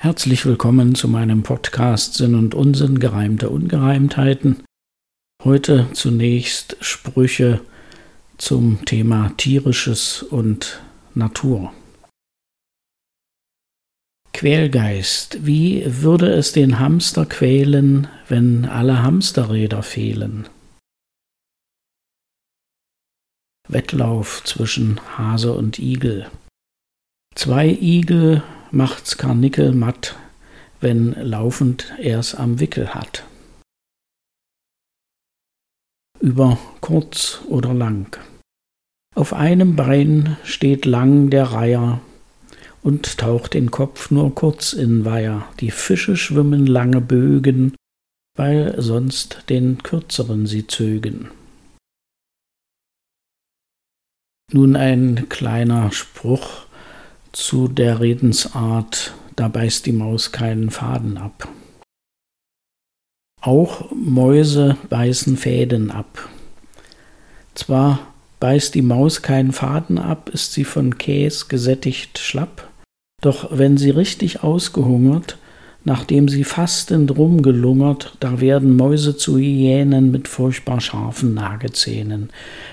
Herzlich willkommen zu meinem Podcast Sinn und Unsinn gereimte Ungereimtheiten. Heute zunächst Sprüche zum Thema tierisches und Natur. Quälgeist, wie würde es den Hamster quälen, wenn alle Hamsterräder fehlen? Wettlauf zwischen Hase und Igel. Zwei Igel macht's Karnickel matt, wenn laufend er's am Wickel hat. Über kurz oder lang. Auf einem Bein steht lang der Reiher und taucht den Kopf nur kurz in Weiher. Die Fische schwimmen lange Bögen, weil sonst den kürzeren sie zögen. Nun ein kleiner Spruch zu der Redensart, da beißt die Maus keinen Faden ab. Auch Mäuse beißen Fäden ab. Zwar beißt die Maus keinen Faden ab, ist sie von Käse gesättigt schlapp, doch wenn sie richtig ausgehungert, nachdem sie fastend rumgelungert, da werden Mäuse zu Hyänen mit furchtbar scharfen Nagezähnen,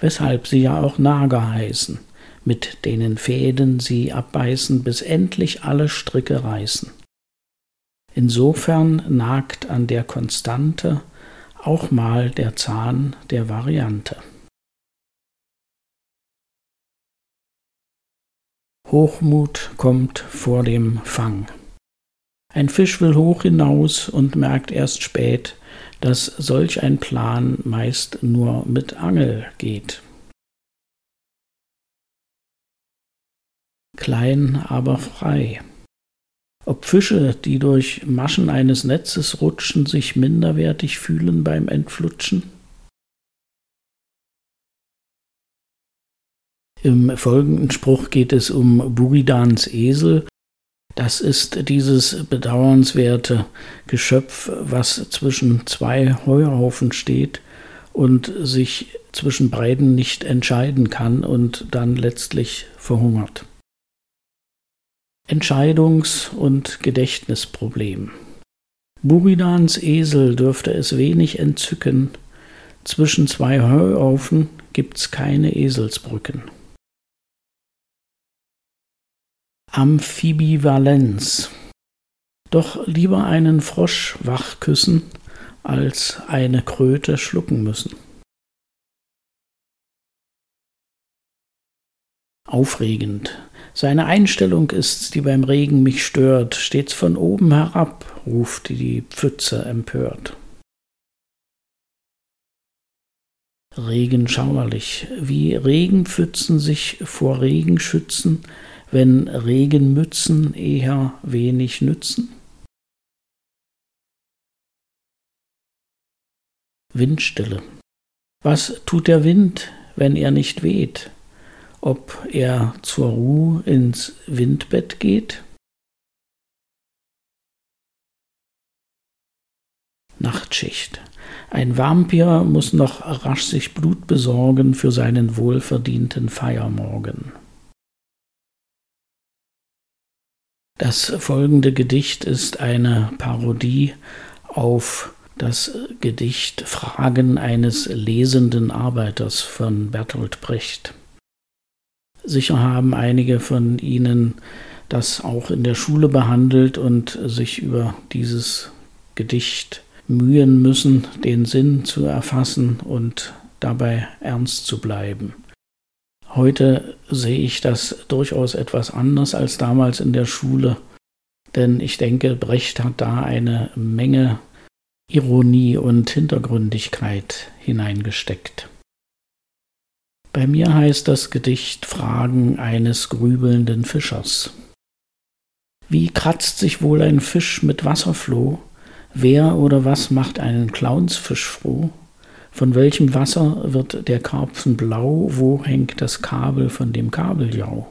weshalb sie ja auch Nager heißen mit denen Fäden sie abbeißen, bis endlich alle Stricke reißen. Insofern nagt an der Konstante auch mal der Zahn der Variante. Hochmut kommt vor dem Fang. Ein Fisch will hoch hinaus und merkt erst spät, dass solch ein Plan meist nur mit Angel geht. Klein, aber frei. Ob Fische, die durch Maschen eines Netzes rutschen, sich minderwertig fühlen beim Entflutschen? Im folgenden Spruch geht es um Buridans Esel. Das ist dieses bedauernswerte Geschöpf, was zwischen zwei Heuhaufen steht und sich zwischen beiden nicht entscheiden kann und dann letztlich verhungert. Entscheidungs- und Gedächtnisproblem. Buridans Esel dürfte es wenig entzücken, zwischen zwei Heuhaufen gibt's keine Eselsbrücken. Amphibivalenz. Doch lieber einen Frosch wach küssen, als eine Kröte schlucken müssen. Aufregend. Seine Einstellung ist's, die beim Regen mich stört, stets von oben herab, ruft die Pfütze empört. Regen schauerlich, wie Regenpfützen sich vor Regen schützen, wenn Regenmützen eher wenig nützen? Windstille. Was tut der Wind, wenn er nicht weht? Ob er zur Ruhe ins Windbett geht? Nachtschicht. Ein Vampir muss noch rasch sich Blut besorgen für seinen wohlverdienten Feiermorgen. Das folgende Gedicht ist eine Parodie auf das Gedicht Fragen eines lesenden Arbeiters von Bertolt Brecht. Sicher haben einige von Ihnen das auch in der Schule behandelt und sich über dieses Gedicht mühen müssen, den Sinn zu erfassen und dabei ernst zu bleiben. Heute sehe ich das durchaus etwas anders als damals in der Schule, denn ich denke, Brecht hat da eine Menge Ironie und Hintergründigkeit hineingesteckt. Bei mir heißt das Gedicht Fragen eines grübelnden Fischers. Wie kratzt sich wohl ein Fisch mit Wasserfloh? Wer oder was macht einen Clownsfisch froh? Von welchem Wasser wird der Karpfen blau? Wo hängt das Kabel von dem Kabeljau?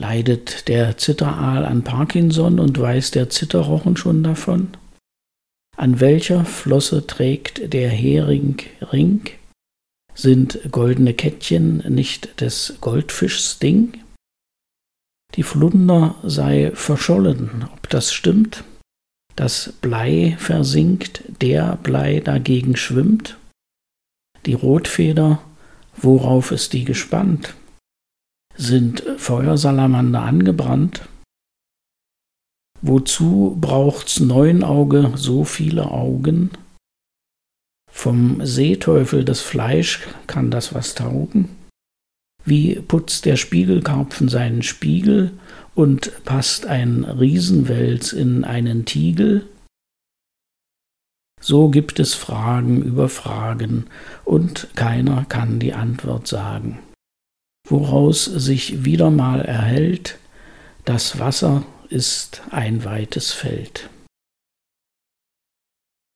Leidet der Zitteraal an Parkinson und weiß der Zitterrochen schon davon? An welcher Flosse trägt der Hering Ring? Sind goldene Kettchen nicht des Goldfischs Ding? Die Flunder sei verschollen. Ob das stimmt? Das Blei versinkt, der Blei dagegen schwimmt? Die Rotfeder, worauf ist die gespannt? Sind Feuersalamander angebrannt? Wozu braucht's Neunauge so viele Augen? Vom Seeteufel das Fleisch kann das was taugen? Wie putzt der Spiegelkarpfen seinen Spiegel und passt ein Riesenwels in einen Tiegel? So gibt es Fragen über Fragen, und keiner kann die Antwort sagen. Woraus sich wieder mal erhellt, das Wasser ist ein weites Feld.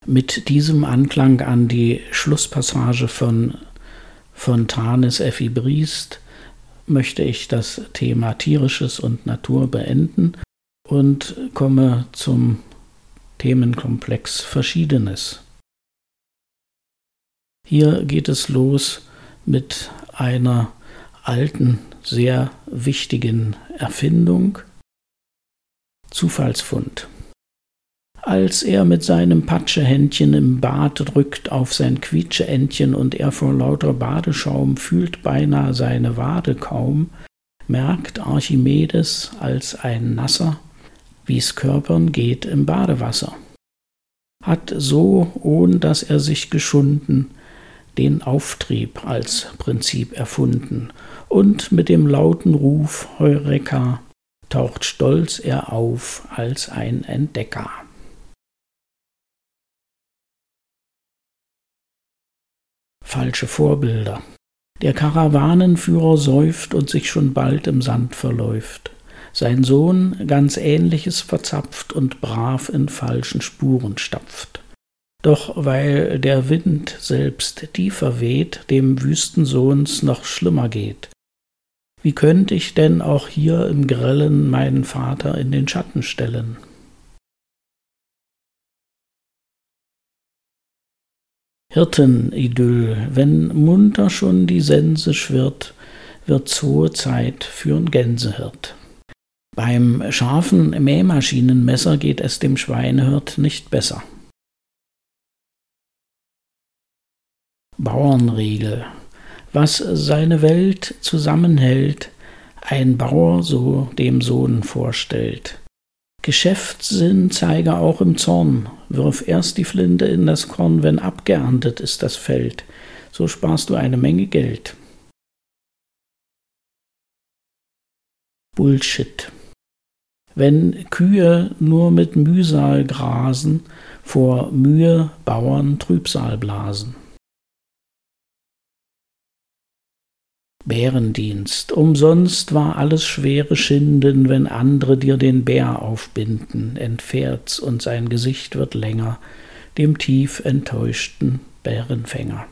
Mit diesem Anklang an die Schlusspassage von Fontanes Effi Briest möchte ich das Thema Tierisches und Natur beenden und komme zum Themenkomplex Verschiedenes. Hier geht es los mit einer alten, sehr wichtigen Erfindung, Zufallsfund. Als er mit seinem Patschehändchen im Bad drückt auf sein Quietscheentchen und er vor lauter Badeschaum fühlt beinahe seine Wade kaum, merkt Archimedes als ein Nasser, wie's Körpern geht im Badewasser. Hat so, ohn dass er sich geschunden, den Auftrieb als Prinzip erfunden und mit dem lauten Ruf Heureka taucht stolz er auf als ein Entdecker. Falsche Vorbilder. Der Karawanenführer säuft und sich schon bald im Sand verläuft. Sein Sohn ganz ähnliches verzapft und brav in falschen Spuren stapft. Doch weil der Wind selbst tiefer weht, dem Wüstensohns noch schlimmer geht. Wie könnte ich denn auch hier im Grellen meinen Vater in den Schatten stellen? Hirtenidyll, wenn munter schon die Sense schwirrt, wird's hohe Zeit für'n Gänsehirt. Beim scharfen Mähmaschinenmesser geht es dem Schweinehirt nicht besser. Bauernregel. Was seine Welt zusammenhält, ein Bauer so dem Sohn vorstellt. Geschäftssinn zeige auch im Zorn. Wirf erst die Flinte in das Korn, wenn abgeerntet ist das Feld. So sparst du eine Menge Geld. Bullshit. Wenn Kühe nur mit Mühsal grasen, vor Mühe Bauern Trübsal blasen. Bärendienst. Umsonst war alles schwere Schinden, wenn andere dir den Bär aufbinden, entfährt's und sein Gesicht wird länger, dem tief enttäuschten Bärenfänger.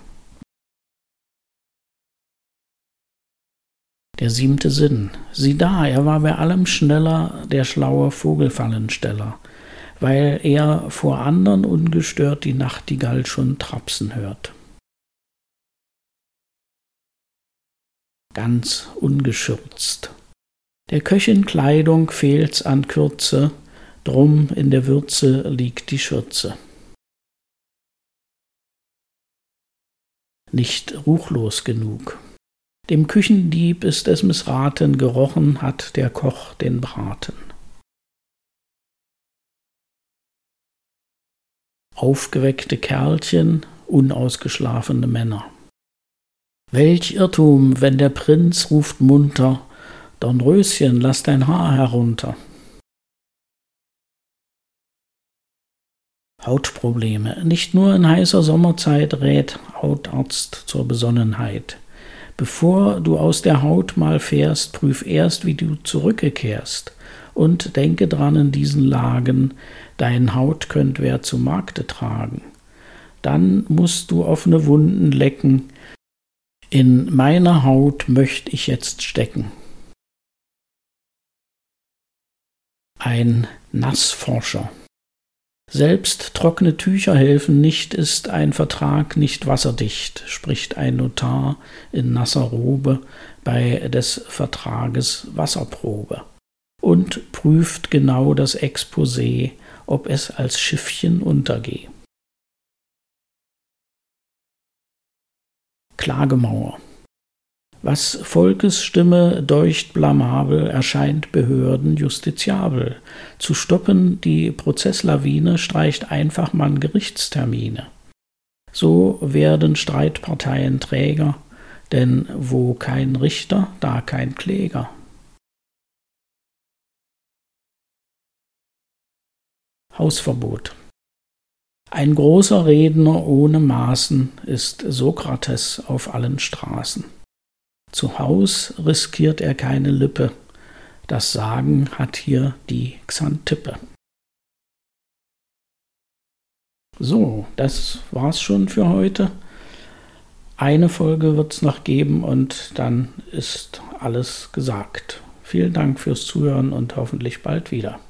Der siebte Sinn. Sieh da, er war bei allem schneller, der schlaue Vogelfallensteller, weil er vor andern ungestört die Nachtigall schon trapsen hört. Ganz ungeschürzt. Der Köchin Kleidung fehlt's an Kürze, drum in der Würze liegt die Schürze. Nicht ruchlos genug. Dem Küchendieb ist es missraten, gerochen hat der Koch den Braten. Aufgeweckte Kerlchen, unausgeschlafene Männer. Welch Irrtum, wenn der Prinz ruft munter, Dornröschen, lass dein Haar herunter. Hautprobleme. Nicht nur in heißer Sommerzeit rät Hautarzt zur Besonnenheit. Bevor du aus der Haut mal fährst, prüf erst, wie du zurückkehrst. Und denke dran in diesen Lagen, dein Haut könnt wer zu Markte tragen. Dann musst du offene Wunden lecken, in meiner Haut möchte ich jetzt stecken. Ein Nassforscher. Selbst trockene Tücher helfen nicht, ist ein Vertrag nicht wasserdicht, spricht ein Notar in nasser Robe bei des Vertrages Wasserprobe. und prüft genau das Exposé, ob es als Schiffchen untergehe. Klagemauer. Was Volkes Stimme deucht blamabel, erscheint Behörden justiziabel. Zu stoppen die Prozesslawine streicht einfach man Gerichtstermine. So werden Streitparteien träger, denn wo kein Richter, da kein Kläger. Hausverbot. Ein großer Redner ohne Maßen ist Sokrates auf allen Straßen. Zu Haus riskiert er keine Lippe. Das Sagen hat hier die Xantippe. So, das war's schon für heute. Eine Folge wird's noch geben und dann ist alles gesagt. Vielen Dank fürs Zuhören und hoffentlich bald wieder.